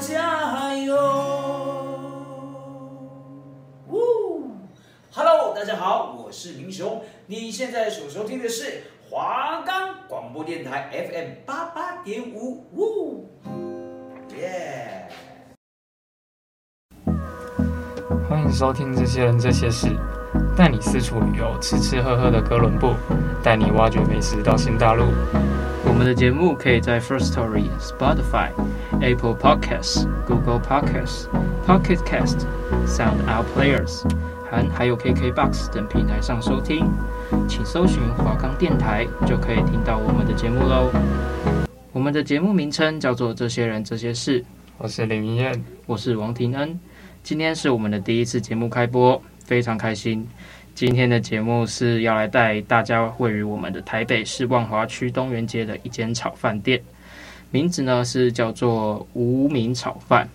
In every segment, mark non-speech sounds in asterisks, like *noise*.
加油。呜，Hello，大家好，我是明雄，你现在所收听的是华冈广播电台 FM 八八点五，呜，耶。欢迎收听这些人这些事，带你四处旅游，吃吃喝喝的哥伦布，带你挖掘美食到新大陆。我们的节目可以在 First Story、Spotify、Apple Podcasts、Google Podcasts、Pocket Cast、Sound Out Players，还还有 KKBox 等平台上收听。请搜寻华冈电台，就可以听到我们的节目喽。我们的节目名称叫做《这些人这些事》，我是林明燕，我是王庭恩。今天是我们的第一次节目开播，非常开心。今天的节目是要来带大家位于我们的台北市万华区东园街的一间炒饭店，名字呢是叫做无名炒饭。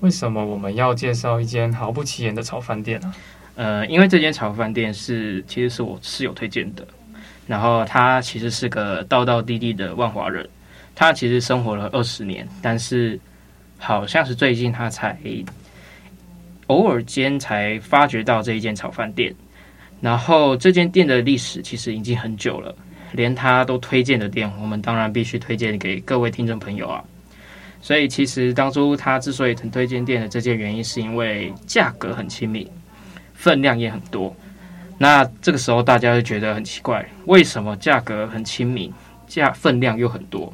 为什么我们要介绍一间毫不起眼的炒饭店呢？呃，因为这间炒饭店是其实是我室友推荐的，然后他其实是个道道地地的万华人，他其实生活了二十年，但是好像是最近他才。偶尔间才发觉到这一间炒饭店，然后这间店的历史其实已经很久了，连他都推荐的店，我们当然必须推荐给各位听众朋友啊。所以其实当初他之所以很推荐店的这件原因，是因为价格很亲民，分量也很多。那这个时候大家就觉得很奇怪，为什么价格很亲民，价分量又很多？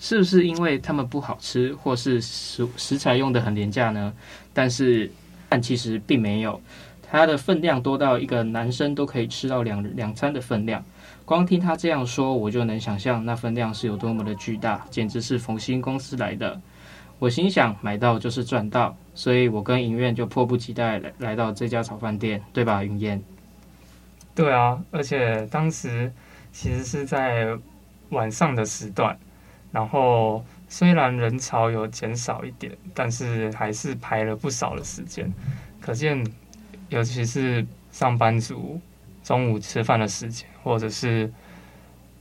是不是因为他们不好吃，或是食食材用得很廉价呢？但是，但其实并没有，它的分量多到一个男生都可以吃到两两餐的分量。光听他这样说，我就能想象那分量是有多么的巨大，简直是佛心公司来的。我心想，买到就是赚到，所以我跟银苑就迫不及待来来到这家炒饭店，对吧，云燕？对啊，而且当时其实是在晚上的时段。然后虽然人潮有减少一点，但是还是排了不少的时间。可见，尤其是上班族中午吃饭的时间，或者是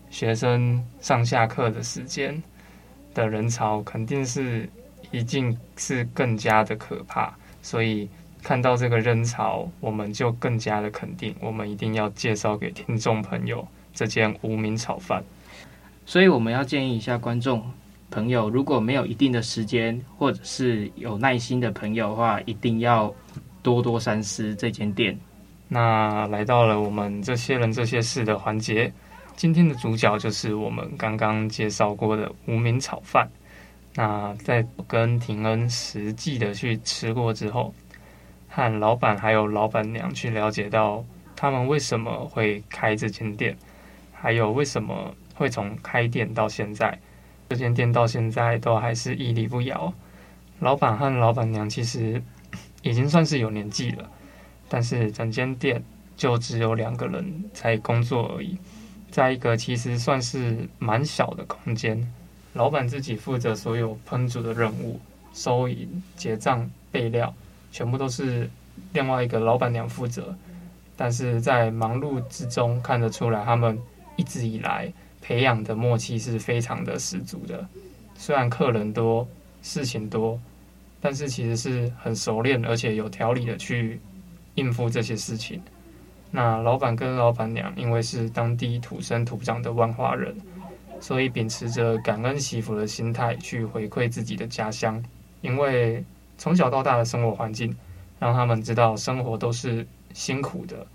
学生上下课的时间的人潮，肯定是一定是更加的可怕。所以看到这个人潮，我们就更加的肯定，我们一定要介绍给听众朋友这间无名炒饭。所以我们要建议一下观众朋友，如果没有一定的时间，或者是有耐心的朋友的话，一定要多多三思这间店。那来到了我们这些人这些事的环节，今天的主角就是我们刚刚介绍过的无名炒饭。那在跟廷恩实际的去吃过之后，和老板还有老板娘去了解到他们为什么会开这间店，还有为什么。会从开店到现在，这间店到现在都还是屹立不摇。老板和老板娘其实已经算是有年纪了，但是整间店就只有两个人在工作而已，在一个其实算是蛮小的空间。老板自己负责所有烹煮的任务，收银、结账、备料，全部都是另外一个老板娘负责。但是在忙碌之中，看得出来他们一直以来。培养的默契是非常的十足的，虽然客人多、事情多，但是其实是很熟练而且有条理的去应付这些事情。那老板跟老板娘因为是当地土生土长的万华人，所以秉持着感恩惜福的心态去回馈自己的家乡，因为从小到大的生活环境让他们知道生活都是辛苦的，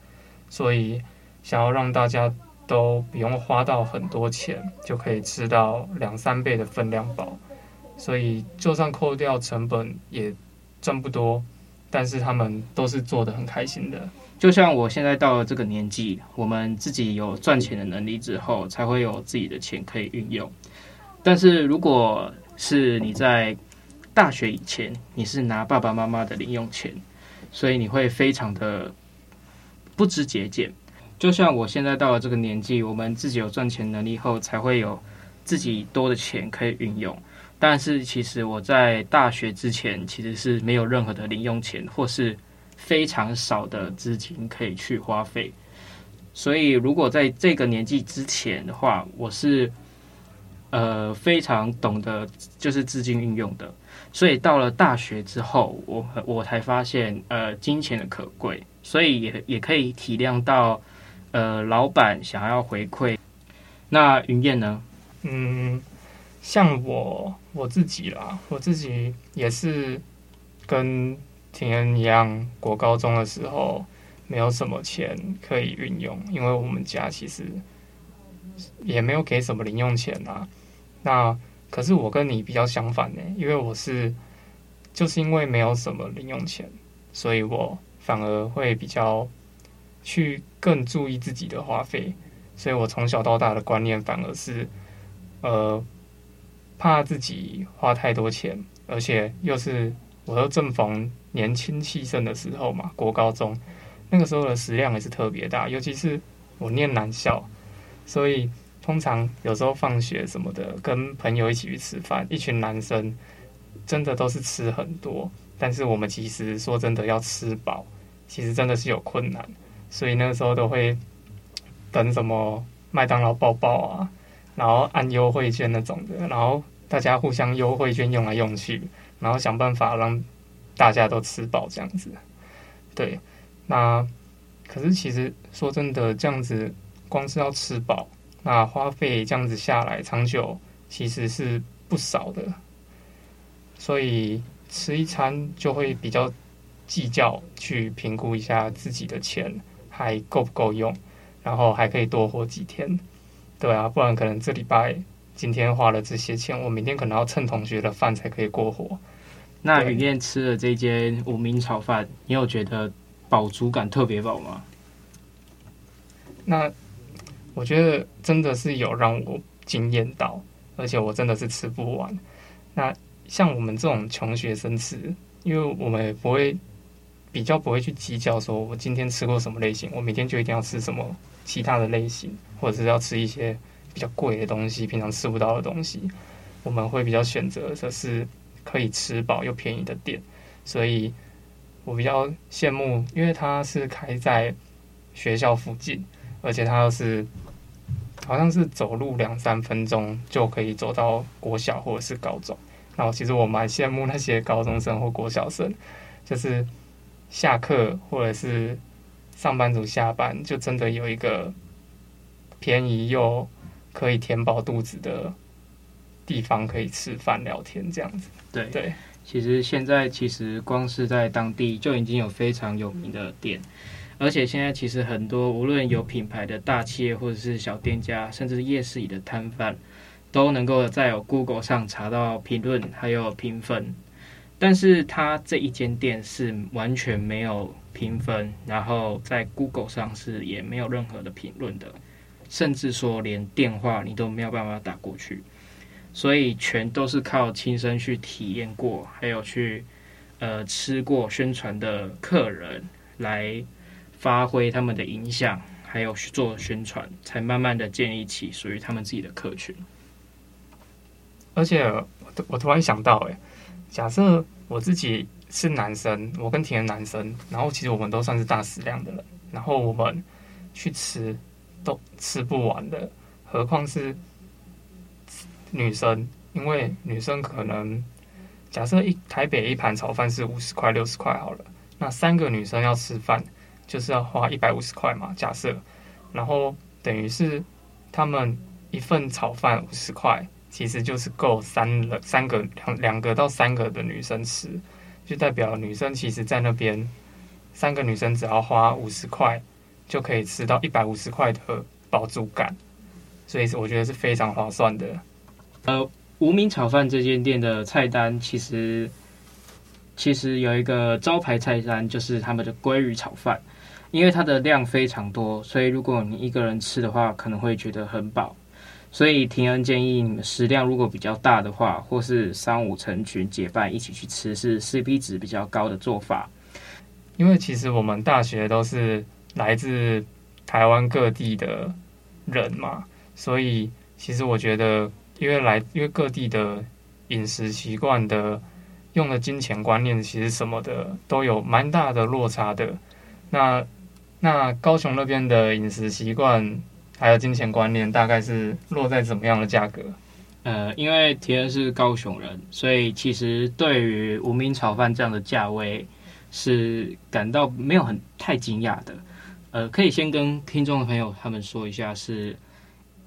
所以想要让大家。都不用花到很多钱，就可以吃到两三倍的分量饱，所以就算扣掉成本也赚不多，但是他们都是做得很开心的。就像我现在到了这个年纪，我们自己有赚钱的能力之后，才会有自己的钱可以运用。但是如果是你在大学以前，你是拿爸爸妈妈的零用钱，所以你会非常的不知节俭。就像我现在到了这个年纪，我们自己有赚钱能力后，才会有自己多的钱可以运用。但是其实我在大学之前，其实是没有任何的零用钱，或是非常少的资金可以去花费。所以如果在这个年纪之前的话，我是呃非常懂得就是资金运用的，所以到了大学之后，我我才发现呃金钱的可贵，所以也也可以体谅到呃老板想要回馈。那云燕呢？嗯，像我我自己啦，我自己也是跟庭恩一样，国高中的时候没有什么钱可以运用，因为我们家其实也没有给什么零用钱啊。那可是我跟你比较相反呢，因为我是就是因为没有什么零用钱，所以我反而会比较去更注意自己的花费。所以我从小到大的观念反而是，呃，怕自己花太多钱，而且又是我又正逢年轻气盛的时候嘛，国高中那个时候的食量也是特别大，尤其是我念男校，所以通常有时候放学什么的，跟朋友一起去吃饭，一群男生真的都是吃很多，但是我们其实说真的要吃饱，其实真的是有困难，所以那个时候都会。等什么麦当劳包包啊，然后按优惠券那种的，然后大家互相优惠券用来用去，然后想办法让大家都吃饱这样子。对，那可是其实说真的，这样子光是要吃饱，那花费这样子下来，长久其实是不少的。所以吃一餐就会比较计较，去评估一下自己的钱还够不够用。然后还可以多活几天，对啊，不然可能这礼拜今天花了这些钱，我明天可能要蹭同学的饭才可以过活。那雨燕吃了这间无名炒饭，你有觉得饱足感特别饱吗？那我觉得真的是有让我惊艳到，而且我真的是吃不完。那像我们这种穷学生吃，因为我们也不会比较不会去计较，说我今天吃过什么类型，我明天就一定要吃什么。其他的类型，或者是要吃一些比较贵的东西，平常吃不到的东西，我们会比较选择的是可以吃饱又便宜的店。所以我比较羡慕，因为它是开在学校附近，而且它又是好像是走路两三分钟就可以走到国小或者是高中。那我其实我蛮羡慕那些高中生或国小生，就是下课或者是。上班族下班就真的有一个便宜又可以填饱肚子的地方可以吃饭聊天这样子。对对，其实现在其实光是在当地就已经有非常有名的店，而且现在其实很多无论有品牌的大企业或者是小店家，甚至是夜市里的摊贩，都能够在有 Google 上查到评论还有评分。但是他这一间店是完全没有评分，然后在 Google 上是也没有任何的评论的，甚至说连电话你都没有办法打过去，所以全都是靠亲身去体验过，还有去呃吃过宣传的客人来发挥他们的影响，还有去做宣传，才慢慢的建立起属于他们自己的客群。而且我我突然想到，哎。假设我自己是男生，我跟田的男生，然后其实我们都算是大食量的人，然后我们去吃都吃不完的，何况是女生？因为女生可能假设一台北一盘炒饭是五十块六十块好了，那三个女生要吃饭就是要花一百五十块嘛，假设，然后等于是他们一份炒饭五十块。其实就是够三个、三个两两个到三个的女生吃，就代表女生其实在那边三个女生只要花五十块就可以吃到一百五十块的饱足感，所以我觉得是非常划算的。呃，无名炒饭这间店的菜单其实其实有一个招牌菜单，就是他们的鲑鱼炒饭，因为它的量非常多，所以如果你一个人吃的话，可能会觉得很饱。所以，庭恩建议食量如果比较大的话，或是三五成群结伴一起去吃，是 CP 值比较高的做法。因为其实我们大学都是来自台湾各地的人嘛，所以其实我觉得，因为来因为各地的饮食习惯的用的金钱观念，其实什么的都有蛮大的落差的。那那高雄那边的饮食习惯。还有金钱观念大概是落在怎么样的价格？呃，因为提恩是高雄人，所以其实对于无名炒饭这样的价位是感到没有很太惊讶的。呃，可以先跟听众朋友他们说一下，是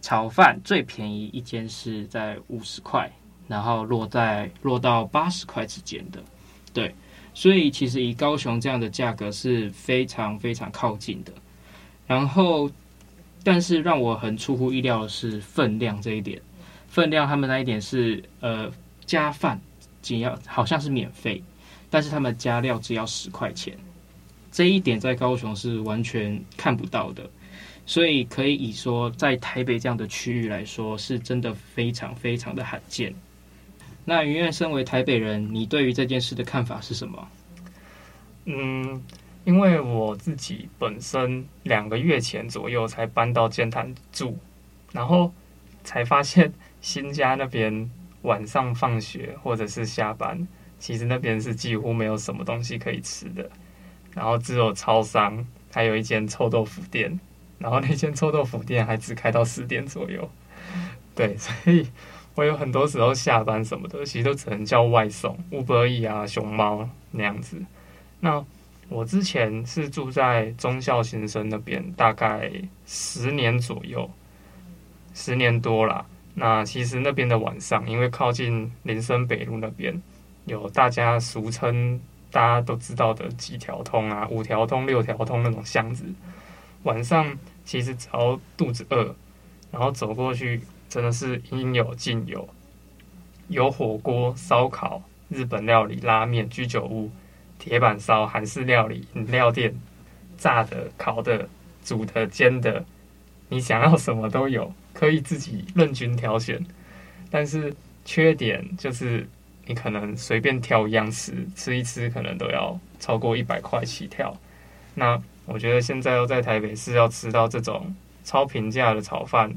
炒饭最便宜一间是在五十块，然后落在落到八十块之间的，对。所以其实以高雄这样的价格是非常非常靠近的，然后，但是让我很出乎意料的是分量这一点，分量他们那一点是呃加饭仅要好像是免费，但是他们加料只要十块钱，这一点在高雄是完全看不到的，所以可以以说在台北这样的区域来说，是真的非常非常的罕见。那云苑身为台北人，你对于这件事的看法是什么？嗯，因为我自己本身两个月前左右才搬到剑潭住，然后才发现新家那边晚上放学或者是下班，其实那边是几乎没有什么东西可以吃的，然后只有超商，还有一间臭豆腐店，然后那间臭豆腐店还只开到十点左右，*laughs* 对，所以。我有很多时候下班什么的，其实都只能叫外送，Uber Eats 啊、熊猫那样子。那我之前是住在忠孝新生那边，大概十年左右，十年多了。那其实那边的晚上，因为靠近林森北路那边，有大家俗称大家都知道的几条通啊、五条通、六条通那种巷子。晚上其实只要肚子饿，然后走过去。真的是应有尽有，有火锅、烧烤、日本料理、拉面、居酒屋、铁板烧、韩式料理、饮料店、炸的、烤的、煮的、煎的，你想要什么都有，可以自己任君挑选。但是缺点就是你可能随便挑一样吃，吃一吃可能都要超过一百块起跳。那我觉得现在要在台北市要吃到这种超平价的炒饭。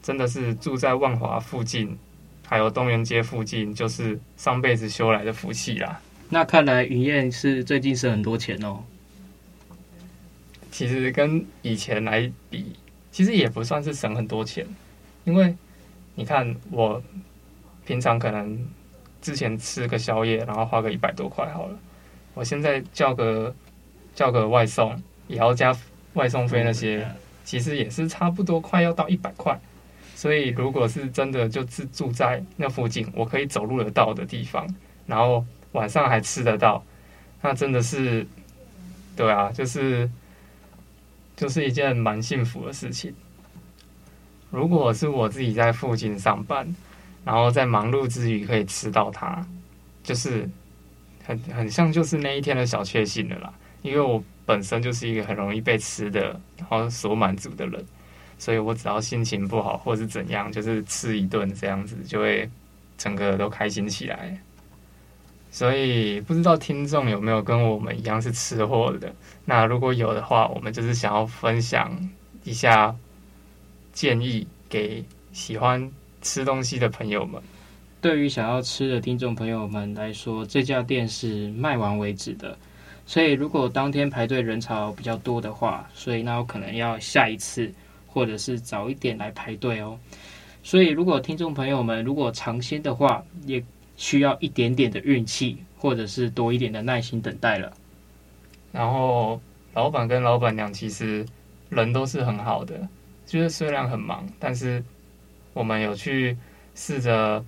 真的是住在万华附近，还有东园街附近，就是上辈子修来的福气啦。那看来云燕是最近省很多钱哦。其实跟以前来比，其实也不算是省很多钱，因为你看我平常可能之前吃个宵夜，然后花个一百多块好了，我现在叫个叫个外送，也要加外送费那些，其实也是差不多快要到一百块。所以，如果是真的就自住在那附近，我可以走路得到的地方，然后晚上还吃得到，那真的是，对啊，就是就是一件蛮幸福的事情。如果是我自己在附近上班，然后在忙碌之余可以吃到它，就是很很像就是那一天的小确幸了啦。因为我本身就是一个很容易被吃的，然后所满足的人。所以我只要心情不好或是怎样，就是吃一顿这样子，就会整个都开心起来。所以不知道听众有没有跟我们一样是吃货的？那如果有的话，我们就是想要分享一下建议给喜欢吃东西的朋友们。对于想要吃的听众朋友们来说，这家店是卖完为止的。所以如果当天排队人潮比较多的话，所以那我可能要下一次。或者是早一点来排队哦，所以如果听众朋友们如果尝鲜的话，也需要一点点的运气，或者是多一点的耐心等待了。然后老板跟老板娘其实人都是很好的，就是虽然很忙，但是我们有去试着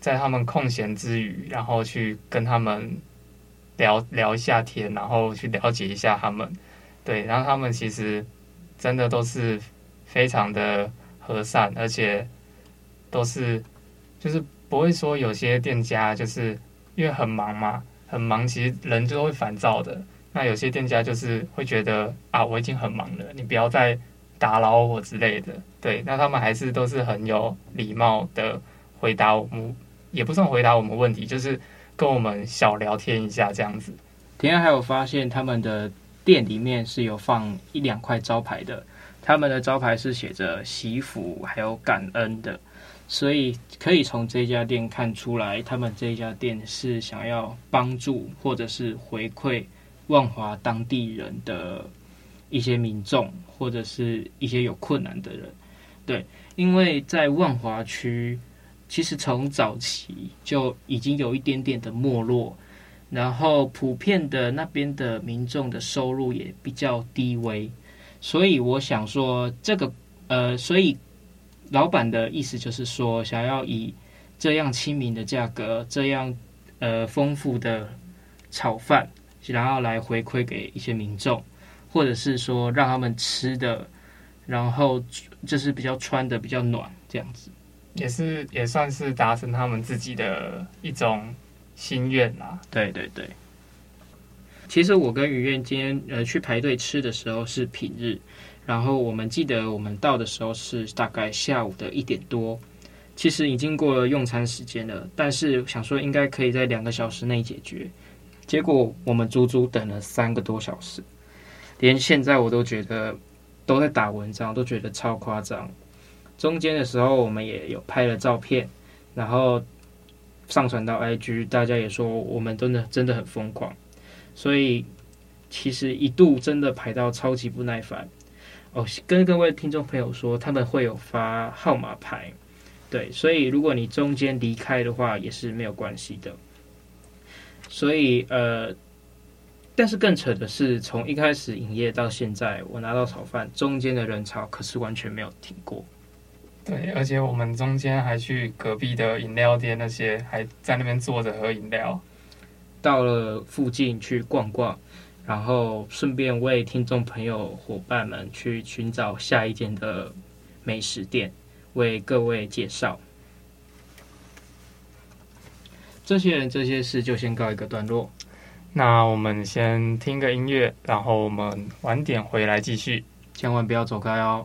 在他们空闲之余，然后去跟他们聊聊一下天，然后去了解一下他们。对，然后他们其实真的都是。非常的和善，而且都是就是不会说有些店家就是因为很忙嘛，很忙，其实人就会烦躁的。那有些店家就是会觉得啊，我已经很忙了，你不要再打扰我之类的。对，那他们还是都是很有礼貌的回答我们，也不算回答我们问题，就是跟我们小聊天一下这样子。今天还有发现他们的店里面是有放一两块招牌的。他们的招牌是写着惜福还有感恩的，所以可以从这家店看出来，他们这家店是想要帮助或者是回馈万华当地人的一些民众，或者是一些有困难的人。对，因为在万华区其实从早期就已经有一点点的没落，然后普遍的那边的民众的收入也比较低微，所以我想说这个呃，所以老板的意思就是说，想要以这样亲民的价格，这样呃丰富的炒饭，然后来回馈给一些民众，或者是说让他们吃的，然后就是比较穿的比较暖这样子。也是也算是达成他们自己的一种心愿啦。对对对。其实我跟于愿今天呃去排队吃的时候是平日，然后我们记得我们到的时候是大概下午的一点多，其实已经过了用餐时间了，但是想说应该可以在两个小时内解决，结果我们足足等了三个多小时，连现在我都觉得都在打文章，都觉得超夸张。中间的时候，我们也有拍了照片，然后上传到 IG，大家也说我们真的真的很疯狂，所以其实一度真的排到超级不耐烦。哦，跟各位听众朋友说，他们会有发号码牌，对，所以如果你中间离开的话，也是没有关系的。所以呃，但是更扯的是，从一开始营业到现在，我拿到炒饭，中间的人潮可是完全没有停过。对，而且我们中间还去隔壁的饮料店，那些还在那边坐着喝饮料。到了附近去逛逛，然后顺便为听众朋友伙伴们去寻找下一间的美食店，为各位介绍。这些人这些事就先告一个段落。那我们先听个音乐，然后我们晚点回来继续，千万不要走开哦。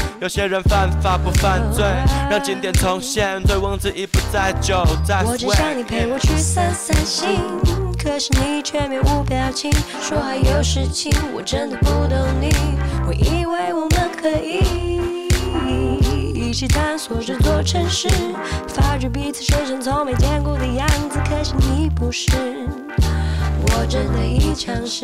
有些人犯法不犯罪，让经典重现，醉翁之意不在酒，在我只想你陪我去散散心，可是你却面无表情，说还有事情，我真的不懂你。我以为我们可以一起探索这座城市，发觉彼此身上从没见过的样子，可是你不是，我真的已尝试。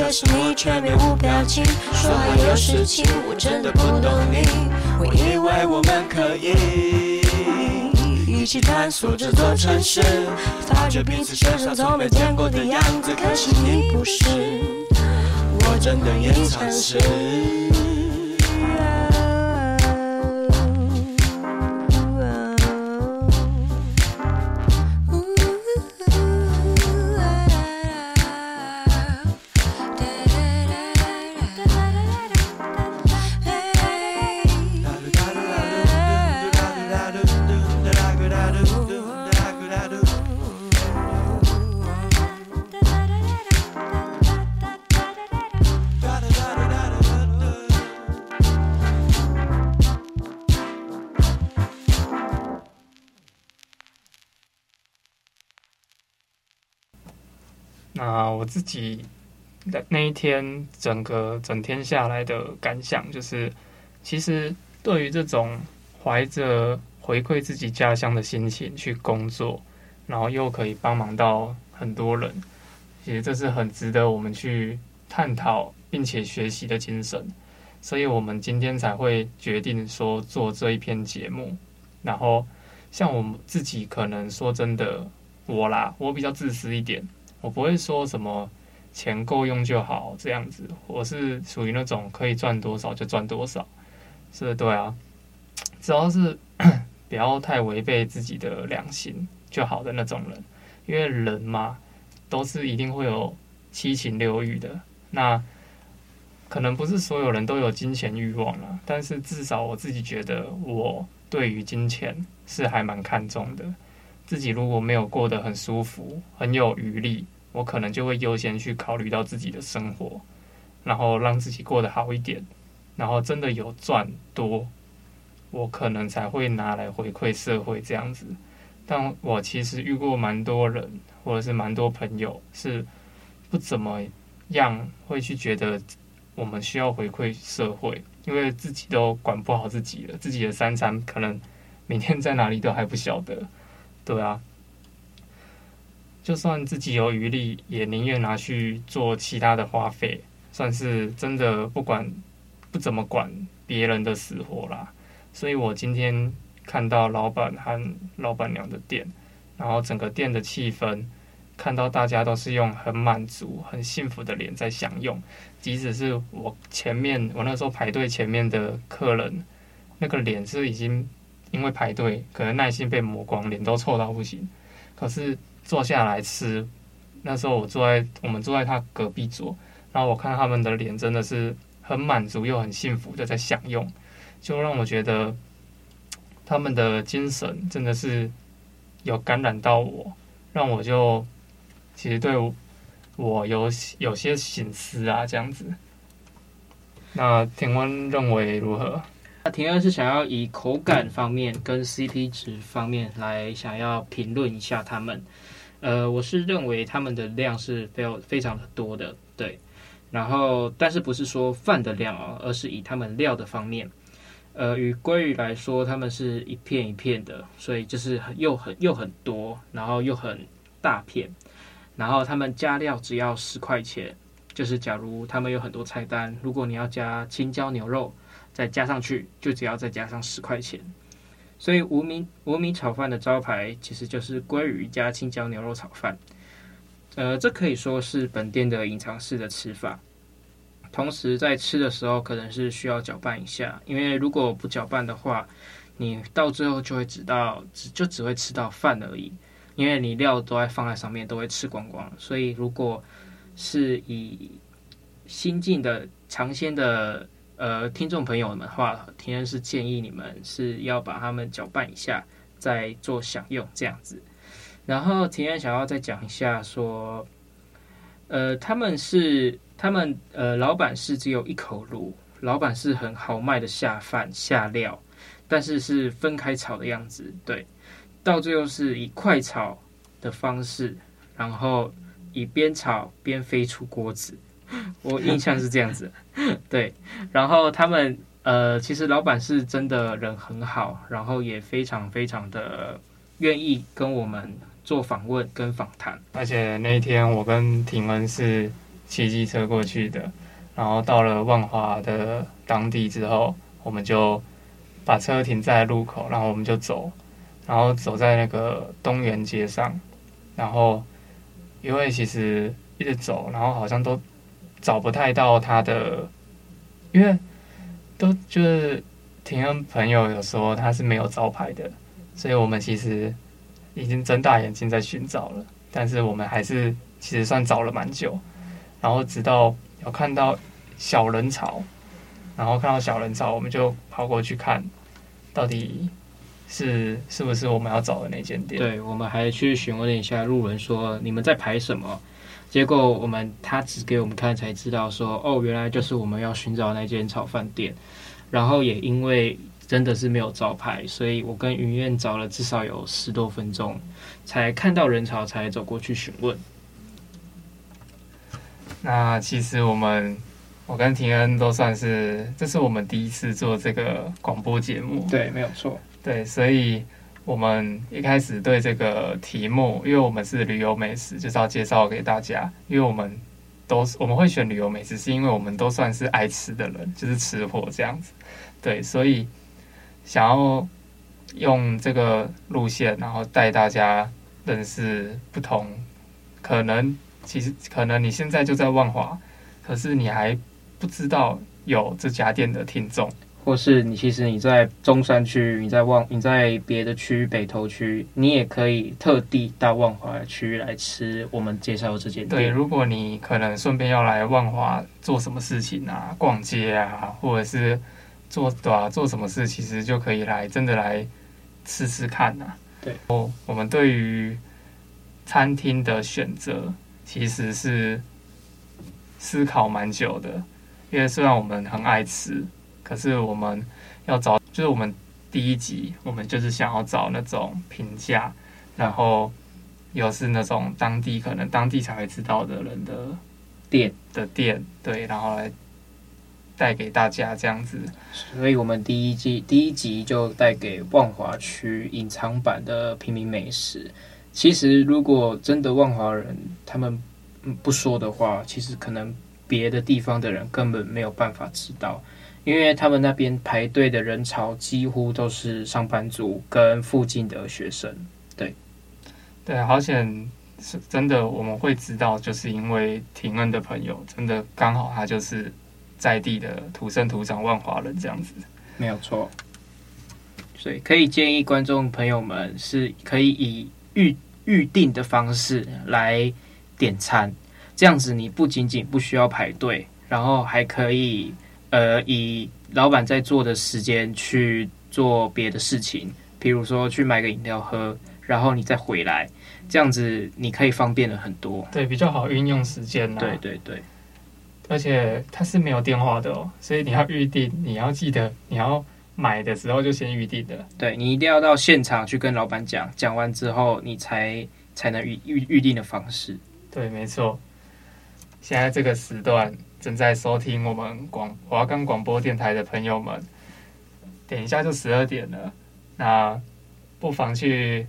可是你却面无表情，说还有事情，我真的不懂你。我以为我们可以一起探索这座城市，发觉彼此身上从没见过的样子。可是你不是，我真的也尝试。我自己的那一天整个整天下来的感想就是，其实对于这种怀着回馈自己家乡的心情去工作，然后又可以帮忙到很多人，其实这是很值得我们去探讨并且学习的精神。所以我们今天才会决定说做这一篇节目。然后像我们自己可能说真的，我啦，我比较自私一点，我不会说什么钱够用就好这样子，我是属于那种可以赚多少就赚多少，是对啊，只要是 *coughs* 不要太违背自己的良心就好的那种人，因为人嘛，都是一定会有七情六欲的，那。可能不是所有人都有金钱欲望了，但是至少我自己觉得，我对于金钱是还蛮看重的。自己如果没有过得很舒服、很有余力，我可能就会优先去考虑到自己的生活，然后让自己过得好一点。然后真的有赚多，我可能才会拿来回馈社会这样子。但我其实遇过蛮多人，或者是蛮多朋友，是不怎么样会去觉得。我们需要回馈社会，因为自己都管不好自己了，自己的三餐可能明天在哪里都还不晓得，对啊。就算自己有余力，也宁愿拿去做其他的花费，算是真的不管不怎么管别人的死活啦。所以我今天看到老板和老板娘的店，然后整个店的气氛。看到大家都是用很满足、很幸福的脸在享用，即使是我前面我那时候排队前面的客人，那个脸是已经因为排队可能耐心被磨光，脸都臭到不行。可是坐下来吃，那时候我坐在我们坐在他隔壁桌，然后我看他们的脸真的是很满足又很幸福的在享用，就让我觉得他们的精神真的是有感染到我，让我就。其实对我，有有些省思啊，这样子。那请问认为如何？那庭恩是想要以口感方面跟 CP 值方面来想要评论一下他们。呃，我是认为他们的量是非常非常的多的，对。然后，但是不是说饭的量哦，而是以他们料的方面。呃，与鲑鱼来说，他们是一片一片的，所以就是很又很又很多，然后又很大片。然后他们加料只要十块钱，就是假如他们有很多菜单，如果你要加青椒牛肉，再加上去就只要再加上十块钱。所以无名无名炒饭的招牌其实就是鲑鱼加青椒牛肉炒饭。呃，这可以说是本店的隐藏式的吃法。同时在吃的时候可能是需要搅拌一下，因为如果不搅拌的话，你到最后就会只到只就只会吃到饭而已。因为你料都在放在上面，都会吃光光，所以如果是以新进的尝鲜的呃听众朋友们的话，庭恩是建议你们是要把它们搅拌一下，再做享用这样子。然后庭恩想要再讲一下说，呃，他们是他们呃老板是只有一口炉，老板是很豪迈的下饭下料，但是是分开炒的样子，对。到最后是以快炒的方式，然后以边炒边飞出锅子，*laughs* 我印象是这样子。对，然后他们呃，其实老板是真的人很好，然后也非常非常的愿意跟我们做访问跟访谈。而且那天我跟庭恩是骑机车过去的，然后到了万华的当地之后，我们就把车停在路口，然后我们就走。然后走在那个东园街上，然后因为其实一直走，然后好像都找不太到他的，因为都就是庭恩朋友有说他是没有招牌的，所以我们其实已经睁大眼睛在寻找了，但是我们还是其实算找了蛮久，然后直到有看到小人潮，然后看到小人潮，我们就跑过去看到底。是是不是我们要找的那间店？对，我们还去询问一下路人，说你们在排什么？结果我们他指给我们看，才知道说哦，原来就是我们要寻找那间炒饭店。然后也因为真的是没有招牌，所以我跟云燕找了至少有十多分钟，才看到人潮，才走过去询问。那其实我们，我跟廷恩都算是，这是我们第一次做这个广播节目。对，没有错。对，所以我们一开始对这个题目，因为我们是旅游美食，就是要介绍给大家。因为我们都是我们会选旅游美食，是因为我们都算是爱吃的人，就是吃货这样子。对，所以想要用这个路线，然后带大家认识不同可能。其实可能你现在就在万华，可是你还不知道有这家店的听众，或是你其实你在中山区，你在万你在别的区北投区，你也可以特地到万华区来吃我们介绍的这间店。对，如果你可能顺便要来万华做什么事情啊，逛街啊，或者是做对啊，做什么事，其实就可以来真的来吃吃看呐、啊。对，哦，我们对于餐厅的选择。其实是思考蛮久的，因为虽然我们很爱吃，可是我们要找，就是我们第一集，我们就是想要找那种平价，然后又是那种当地可能当地才会知道的人的店的店，对，然后来带给大家这样子。所以我们第一季第一集就带给万华区隐藏版的平民美食。其实，如果真的万华人他们不说的话，其实可能别的地方的人根本没有办法知道，因为他们那边排队的人潮几乎都是上班族跟附近的学生。对，对，好险是真的，我们会知道，就是因为廷恩的朋友，真的刚好他就是在地的土生土长万华人这样子，没有错。所以可以建议观众朋友们是可以以。预预定的方式来点餐，这样子你不仅仅不需要排队，然后还可以呃以老板在做的时间去做别的事情，比如说去买个饮料喝，然后你再回来，这样子你可以方便了很多。对，比较好运用时间。对对对，而且它是没有电话的哦，所以你要预定，你要记得你要。买的时候就先预定的，对，你一定要到现场去跟老板讲，讲完之后你才才能预预预定的方式。对，没错。现在这个时段正在收听我们广华冈广播电台的朋友们，等一下就十二点了，那不妨去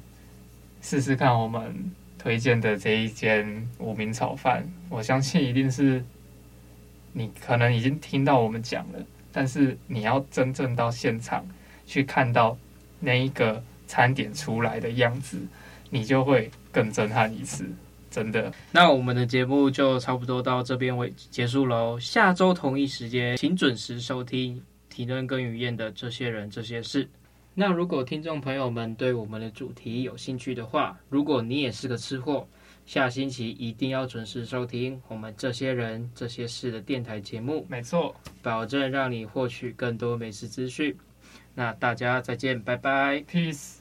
试试看我们推荐的这一间无名炒饭。我相信一定是你可能已经听到我们讲了。但是你要真正到现场去看到那一个餐点出来的样子，你就会更震撼一次，真的。那我们的节目就差不多到这边为结束喽。下周同一时间，请准时收听体能跟雨燕的这些人这些事。那如果听众朋友们对我们的主题有兴趣的话，如果你也是个吃货。下星期一定要准时收听我们这些人这些事的电台节目，没错，保证让你获取更多美食资讯。那大家再见，拜拜，peace。